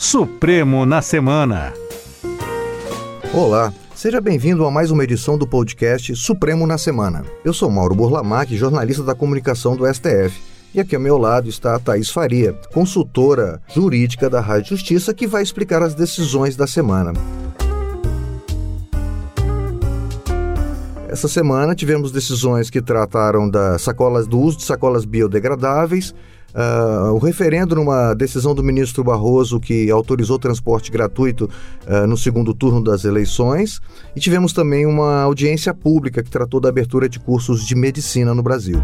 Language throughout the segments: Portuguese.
Supremo na Semana. Olá, seja bem-vindo a mais uma edição do podcast Supremo na Semana. Eu sou Mauro Burlamac, jornalista da comunicação do STF. E aqui ao meu lado está a Thaís Faria, consultora jurídica da Rádio Justiça, que vai explicar as decisões da semana. Essa semana tivemos decisões que trataram das sacolas, do uso de sacolas biodegradáveis, uh, o referendo numa decisão do ministro Barroso que autorizou transporte gratuito uh, no segundo turno das eleições, e tivemos também uma audiência pública que tratou da abertura de cursos de medicina no Brasil.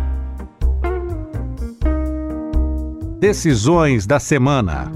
Decisões da semana.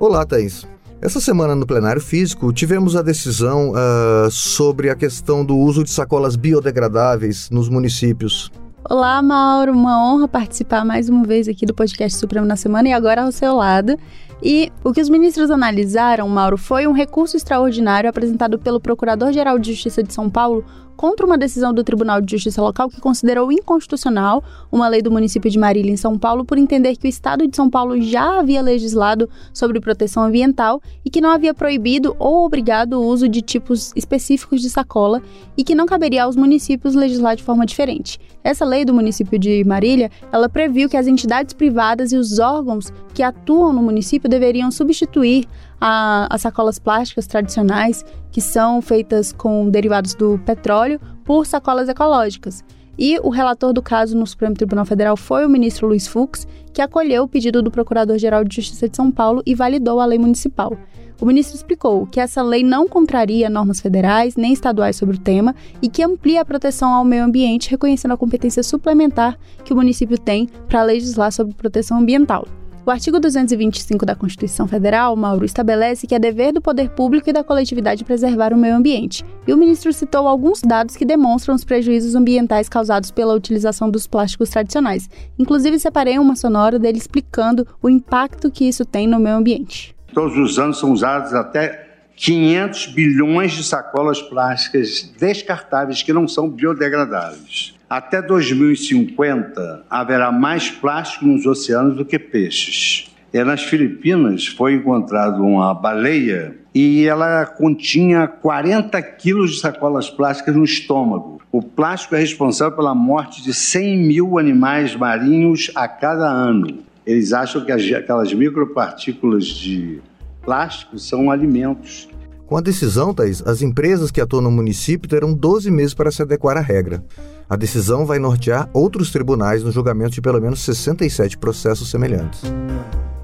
Olá, Thaís. Essa semana no plenário físico tivemos a decisão uh, sobre a questão do uso de sacolas biodegradáveis nos municípios. Olá, Mauro. Uma honra participar mais uma vez aqui do podcast Supremo na Semana e agora ao seu lado. E o que os ministros analisaram, Mauro, foi um recurso extraordinário apresentado pelo Procurador-Geral de Justiça de São Paulo contra uma decisão do Tribunal de Justiça Local que considerou inconstitucional uma lei do município de Marília, em São Paulo, por entender que o Estado de São Paulo já havia legislado sobre proteção ambiental e que não havia proibido ou obrigado o uso de tipos específicos de sacola e que não caberia aos municípios legislar de forma diferente. Essa lei do município de Marília, ela previu que as entidades privadas e os órgãos que atuam no município deveriam substituir a, as sacolas plásticas tradicionais, que são feitas com derivados do petróleo, por sacolas ecológicas. E o relator do caso no Supremo Tribunal Federal foi o ministro Luiz Fux, que acolheu o pedido do Procurador-Geral de Justiça de São Paulo e validou a lei municipal. O ministro explicou que essa lei não contraria normas federais nem estaduais sobre o tema e que amplia a proteção ao meio ambiente, reconhecendo a competência suplementar que o município tem para legislar sobre proteção ambiental. O artigo 225 da Constituição Federal, Mauro, estabelece que é dever do poder público e da coletividade preservar o meio ambiente. E o ministro citou alguns dados que demonstram os prejuízos ambientais causados pela utilização dos plásticos tradicionais. Inclusive, separei uma sonora dele explicando o impacto que isso tem no meio ambiente. Todos os anos são usados até 500 bilhões de sacolas plásticas descartáveis que não são biodegradáveis. Até 2050, haverá mais plástico nos oceanos do que peixes. E nas Filipinas foi encontrado uma baleia e ela continha 40 quilos de sacolas plásticas no estômago. O plástico é responsável pela morte de 100 mil animais marinhos a cada ano. Eles acham que aquelas micropartículas de plástico são alimentos com a decisão, Thais, as empresas que atuam no município terão 12 meses para se adequar à regra. A decisão vai nortear outros tribunais no julgamento de pelo menos 67 processos semelhantes.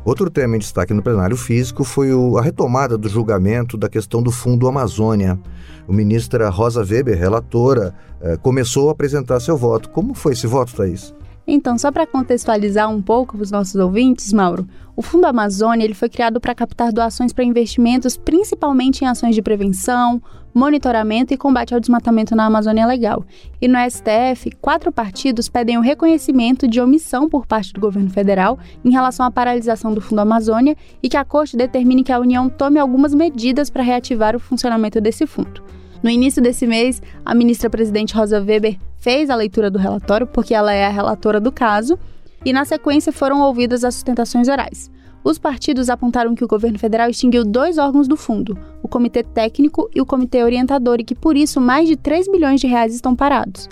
Outro tema em destaque no plenário físico foi a retomada do julgamento da questão do Fundo Amazônia. O ministra Rosa Weber, relatora, eh, começou a apresentar seu voto. Como foi esse voto, Thaís? Então, só para contextualizar um pouco para os nossos ouvintes, Mauro, o Fundo Amazônia ele foi criado para captar doações para investimentos, principalmente em ações de prevenção, monitoramento e combate ao desmatamento na Amazônia Legal. E no STF, quatro partidos pedem o reconhecimento de omissão por parte do governo federal em relação à paralisação do Fundo Amazônia e que a Corte determine que a União tome algumas medidas para reativar o funcionamento desse fundo. No início desse mês, a ministra-presidente Rosa Weber fez a leitura do relatório, porque ela é a relatora do caso, e na sequência foram ouvidas as sustentações orais. Os partidos apontaram que o governo federal extinguiu dois órgãos do fundo, o Comitê Técnico e o Comitê Orientador, e que por isso mais de 3 bilhões de reais estão parados.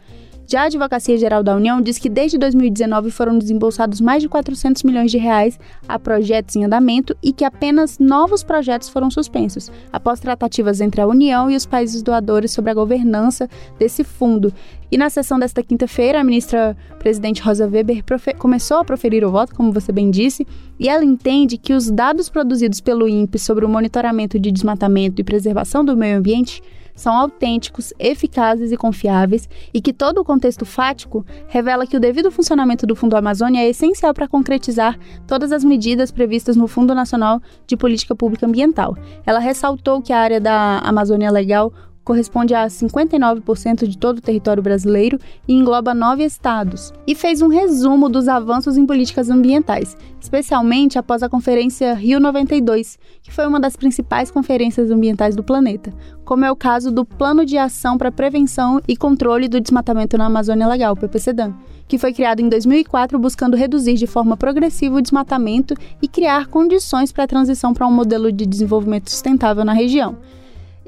Já a Advocacia Geral da União diz que desde 2019 foram desembolsados mais de 400 milhões de reais a projetos em andamento e que apenas novos projetos foram suspensos, após tratativas entre a União e os países doadores sobre a governança desse fundo. E na sessão desta quinta-feira, a ministra presidente Rosa Weber começou a proferir o voto, como você bem disse, e ela entende que os dados produzidos pelo INPE sobre o monitoramento de desmatamento e preservação do meio ambiente são autênticos, eficazes e confiáveis e que todo o contexto fático revela que o devido funcionamento do Fundo Amazônia é essencial para concretizar todas as medidas previstas no Fundo Nacional de Política Pública Ambiental. Ela ressaltou que a área da Amazônia Legal corresponde a 59% de todo o território brasileiro e engloba nove estados, e fez um resumo dos avanços em políticas ambientais, especialmente após a Conferência Rio 92, que foi uma das principais conferências ambientais do planeta, como é o caso do Plano de Ação para Prevenção e Controle do Desmatamento na Amazônia Legal, PPCDAM, que foi criado em 2004 buscando reduzir de forma progressiva o desmatamento e criar condições para a transição para um modelo de desenvolvimento sustentável na região.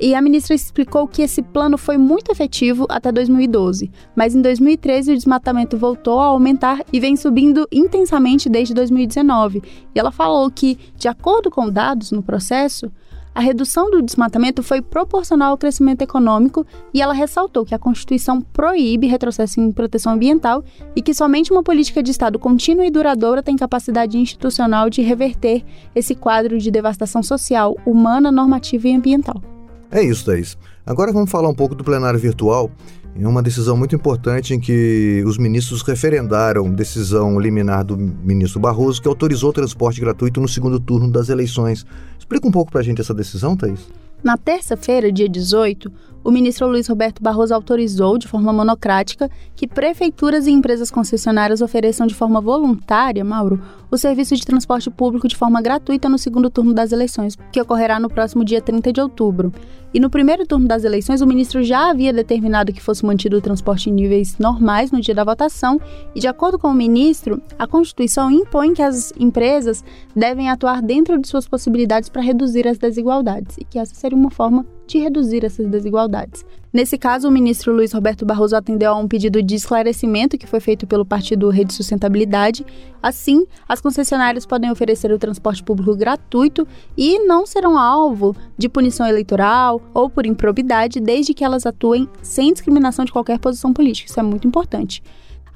E a ministra explicou que esse plano foi muito efetivo até 2012, mas em 2013 o desmatamento voltou a aumentar e vem subindo intensamente desde 2019. E ela falou que, de acordo com dados no processo, a redução do desmatamento foi proporcional ao crescimento econômico e ela ressaltou que a Constituição proíbe retrocesso em proteção ambiental e que somente uma política de Estado contínua e duradoura tem capacidade institucional de reverter esse quadro de devastação social, humana, normativa e ambiental. É isso, Thaís. Agora vamos falar um pouco do plenário virtual. É uma decisão muito importante em que os ministros referendaram decisão liminar do ministro Barroso, que autorizou o transporte gratuito no segundo turno das eleições. Explica um pouco para a gente essa decisão, Thaís. Na terça-feira, dia 18, o ministro Luiz Roberto Barroso autorizou, de forma monocrática, que prefeituras e empresas concessionárias ofereçam de forma voluntária, Mauro, o serviço de transporte público de forma gratuita no segundo turno das eleições, que ocorrerá no próximo dia 30 de outubro. E no primeiro turno das eleições, o ministro já havia determinado que fosse mantido o transporte em níveis normais no dia da votação, e de acordo com o ministro, a Constituição impõe que as empresas devem atuar dentro de suas possibilidades para reduzir as desigualdades, e que essa seria uma forma de reduzir essas desigualdades. Nesse caso, o ministro Luiz Roberto Barroso atendeu a um pedido de esclarecimento que foi feito pelo Partido Rede Sustentabilidade. Assim, as concessionárias podem oferecer o transporte público gratuito e não serão alvo de punição eleitoral ou por improbidade, desde que elas atuem sem discriminação de qualquer posição política. Isso é muito importante.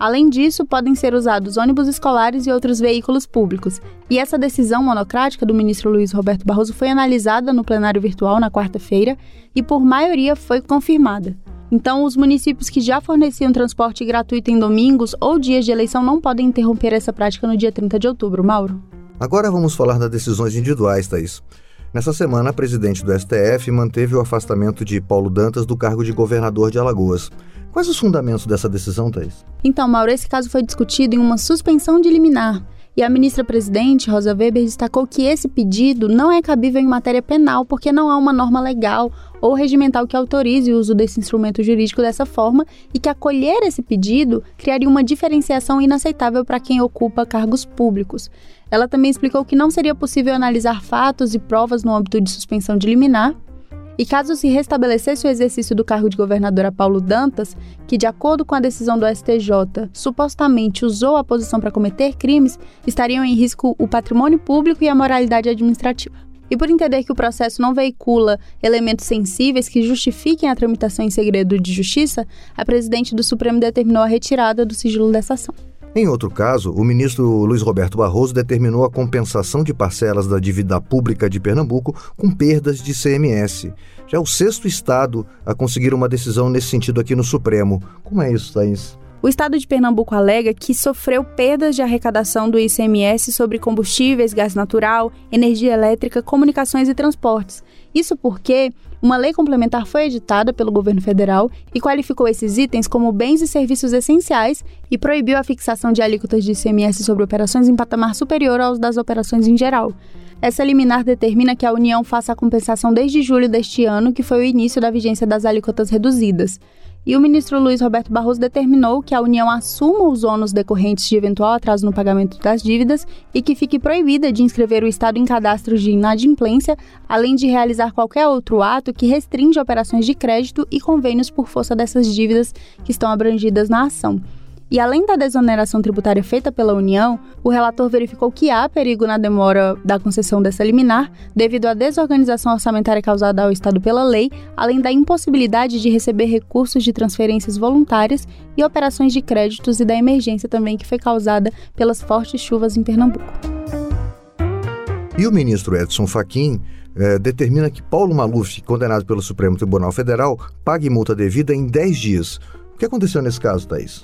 Além disso, podem ser usados ônibus escolares e outros veículos públicos. E essa decisão monocrática do ministro Luiz Roberto Barroso foi analisada no plenário virtual na quarta-feira e, por maioria, foi confirmada. Então, os municípios que já forneciam transporte gratuito em domingos ou dias de eleição não podem interromper essa prática no dia 30 de outubro, Mauro. Agora vamos falar das decisões individuais, Thaís. Nessa semana, a presidente do STF manteve o afastamento de Paulo Dantas do cargo de governador de Alagoas. Quais os fundamentos dessa decisão, Thais? Então, Mauro, esse caso foi discutido em uma suspensão de liminar. E a ministra-presidente, Rosa Weber, destacou que esse pedido não é cabível em matéria penal porque não há uma norma legal ou regimental que autorize o uso desse instrumento jurídico dessa forma e que acolher esse pedido criaria uma diferenciação inaceitável para quem ocupa cargos públicos. Ela também explicou que não seria possível analisar fatos e provas no âmbito de suspensão de liminar e caso se restabelecesse o exercício do cargo de governadora Paulo Dantas, que, de acordo com a decisão do STJ, supostamente usou a posição para cometer crimes, estariam em risco o patrimônio público e a moralidade administrativa. E por entender que o processo não veicula elementos sensíveis que justifiquem a tramitação em segredo de justiça, a presidente do Supremo determinou a retirada do sigilo dessa ação. Em outro caso, o ministro Luiz Roberto Barroso determinou a compensação de parcelas da dívida pública de Pernambuco com perdas de CMS. Já é o sexto estado a conseguir uma decisão nesse sentido aqui no Supremo. Como é isso, Thaís? O estado de Pernambuco alega que sofreu perdas de arrecadação do ICMS sobre combustíveis, gás natural, energia elétrica, comunicações e transportes. Isso porque uma lei complementar foi editada pelo governo federal e qualificou esses itens como bens e serviços essenciais e proibiu a fixação de alíquotas de ICMS sobre operações em patamar superior aos das operações em geral. Essa liminar determina que a União faça a compensação desde julho deste ano, que foi o início da vigência das alíquotas reduzidas e o ministro Luiz Roberto Barroso determinou que a União assuma os ônus decorrentes de eventual atraso no pagamento das dívidas e que fique proibida de inscrever o Estado em cadastros de inadimplência, além de realizar qualquer outro ato que restringe operações de crédito e convênios por força dessas dívidas que estão abrangidas na ação. E além da desoneração tributária feita pela União, o relator verificou que há perigo na demora da concessão dessa liminar, devido à desorganização orçamentária causada ao Estado pela lei, além da impossibilidade de receber recursos de transferências voluntárias e operações de créditos e da emergência também que foi causada pelas fortes chuvas em Pernambuco. E o ministro Edson Fachin eh, determina que Paulo Maluf, condenado pelo Supremo Tribunal Federal, pague multa devida em 10 dias. O que aconteceu nesse caso, Thaís?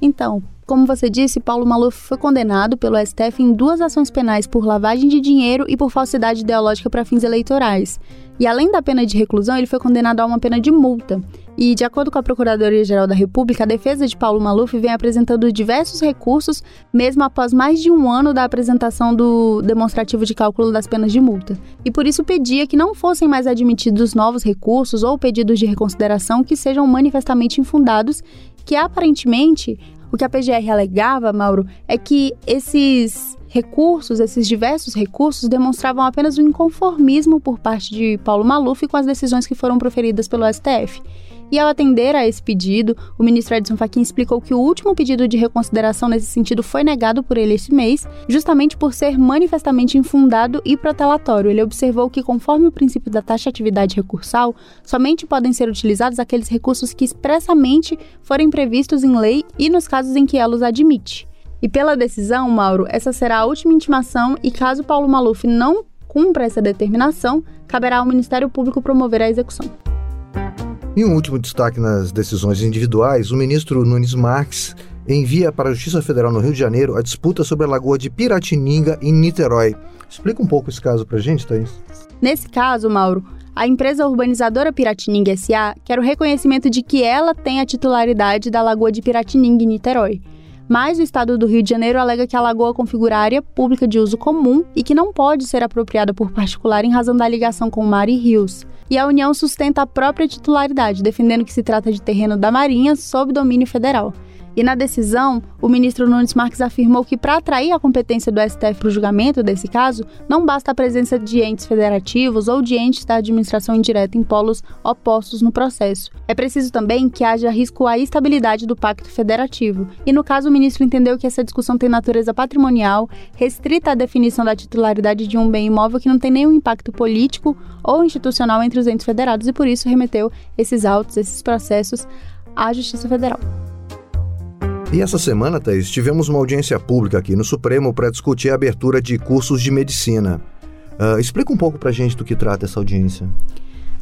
Então, como você disse, Paulo Maluf foi condenado pelo STF em duas ações penais por lavagem de dinheiro e por falsidade ideológica para fins eleitorais. E além da pena de reclusão, ele foi condenado a uma pena de multa. E, de acordo com a Procuradoria-Geral da República, a defesa de Paulo Maluf vem apresentando diversos recursos, mesmo após mais de um ano da apresentação do demonstrativo de cálculo das penas de multa. E por isso pedia que não fossem mais admitidos novos recursos ou pedidos de reconsideração que sejam manifestamente infundados, que aparentemente o que a PGR alegava, Mauro, é que esses recursos, esses diversos recursos, demonstravam apenas um inconformismo por parte de Paulo Maluf com as decisões que foram proferidas pelo STF. E ao atender a esse pedido, o ministro Edson Fachin explicou que o último pedido de reconsideração nesse sentido foi negado por ele esse mês, justamente por ser manifestamente infundado e protelatório. Ele observou que, conforme o princípio da taxatividade recursal, somente podem ser utilizados aqueles recursos que expressamente forem previstos em lei e nos casos em que ela os admite. E pela decisão, Mauro, essa será a última intimação e caso Paulo Maluf não cumpra essa determinação, caberá ao Ministério Público promover a execução. E um último destaque nas decisões individuais: o ministro Nunes Marques envia para a Justiça Federal no Rio de Janeiro a disputa sobre a lagoa de Piratininga, em Niterói. Explica um pouco esse caso para a gente, Thaís. Nesse caso, Mauro, a empresa urbanizadora Piratininga SA quer o reconhecimento de que ela tem a titularidade da lagoa de Piratininga, em Niterói. Mas o estado do Rio de Janeiro alega que a lagoa configura área pública de uso comum e que não pode ser apropriada por particular em razão da ligação com mar e rios e a União sustenta a própria titularidade, defendendo que se trata de terreno da Marinha sob domínio federal. E na decisão, o ministro Nunes Marques afirmou que para atrair a competência do STF para o julgamento desse caso, não basta a presença de entes federativos ou de entes da administração indireta em polos opostos no processo. É preciso também que haja risco à estabilidade do pacto federativo. E no caso, o ministro entendeu que essa discussão tem natureza patrimonial, restrita à definição da titularidade de um bem imóvel que não tem nenhum impacto político ou institucional entre os entes federados e por isso remeteu esses autos, esses processos à Justiça Federal. E essa semana, Thaís, tivemos uma audiência pública aqui no Supremo para discutir a abertura de cursos de medicina. Uh, explica um pouco para a gente do que trata essa audiência.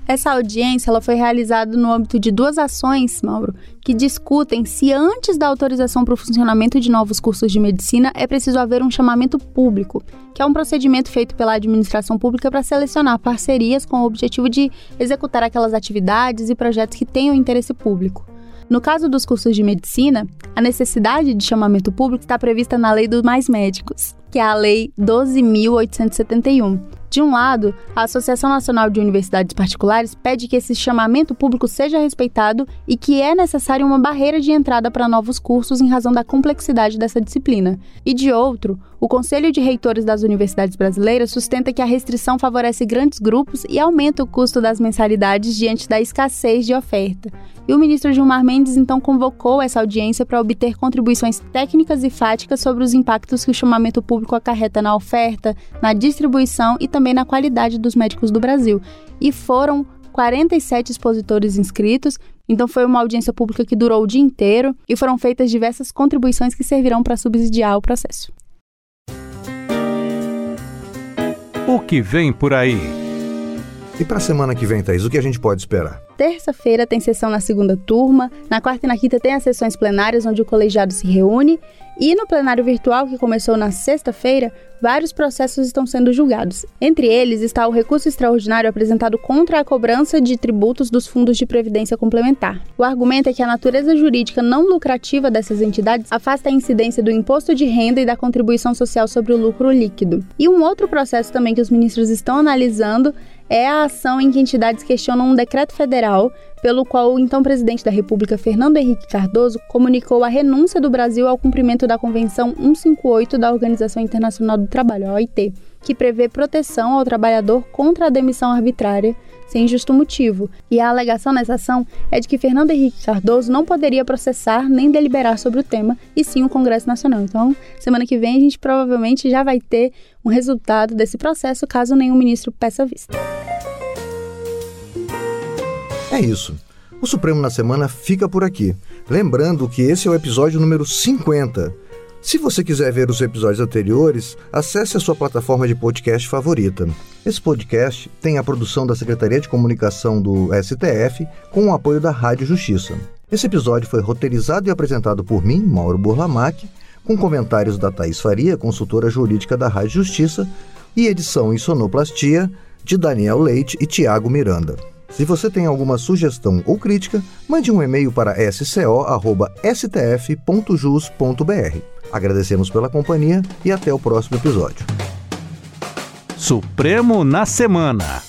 Essa audiência ela foi realizada no âmbito de duas ações, Mauro, que discutem se antes da autorização para o funcionamento de novos cursos de medicina é preciso haver um chamamento público, que é um procedimento feito pela administração pública para selecionar parcerias com o objetivo de executar aquelas atividades e projetos que tenham interesse público. No caso dos cursos de medicina, a necessidade de chamamento público está prevista na Lei dos Mais Médicos, que é a Lei 12.871. De um lado, a Associação Nacional de Universidades Particulares pede que esse chamamento público seja respeitado e que é necessária uma barreira de entrada para novos cursos em razão da complexidade dessa disciplina. E de outro, o Conselho de Reitores das Universidades Brasileiras sustenta que a restrição favorece grandes grupos e aumenta o custo das mensalidades diante da escassez de oferta. E o ministro Gilmar Mendes então convocou essa audiência para obter contribuições técnicas e fáticas sobre os impactos que o chamamento público acarreta na oferta, na distribuição e também na qualidade dos médicos do Brasil. E foram 47 expositores inscritos, então foi uma audiência pública que durou o dia inteiro e foram feitas diversas contribuições que servirão para subsidiar o processo. O que vem por aí? E para a semana que vem, Thaís, o que a gente pode esperar? Terça-feira tem sessão na segunda turma, na quarta e na quinta tem as sessões plenárias onde o colegiado se reúne e no plenário virtual que começou na sexta-feira, vários processos estão sendo julgados. Entre eles está o recurso extraordinário apresentado contra a cobrança de tributos dos fundos de previdência complementar. O argumento é que a natureza jurídica não lucrativa dessas entidades afasta a incidência do imposto de renda e da contribuição social sobre o lucro líquido. E um outro processo também que os ministros estão analisando é a ação em que entidades questionam um decreto federal pelo qual o então presidente da República, Fernando Henrique Cardoso, comunicou a renúncia do Brasil ao cumprimento da Convenção 158 da Organização Internacional do Trabalho, a OIT, que prevê proteção ao trabalhador contra a demissão arbitrária sem justo motivo. E a alegação nessa ação é de que Fernando Henrique Cardoso não poderia processar nem deliberar sobre o tema, e sim o Congresso Nacional. Então, semana que vem a gente provavelmente já vai ter um resultado desse processo, caso nenhum ministro peça vista. É isso. O Supremo na Semana fica por aqui. Lembrando que esse é o episódio número 50. Se você quiser ver os episódios anteriores, acesse a sua plataforma de podcast favorita. Esse podcast tem a produção da Secretaria de Comunicação do STF com o apoio da Rádio Justiça. Esse episódio foi roteirizado e apresentado por mim, Mauro Burlamac, com comentários da Thaís Faria, consultora jurídica da Rádio Justiça, e edição e sonoplastia de Daniel Leite e Tiago Miranda. Se você tem alguma sugestão ou crítica, mande um e-mail para sco.stf.jus.br. Agradecemos pela companhia e até o próximo episódio. Supremo na Semana.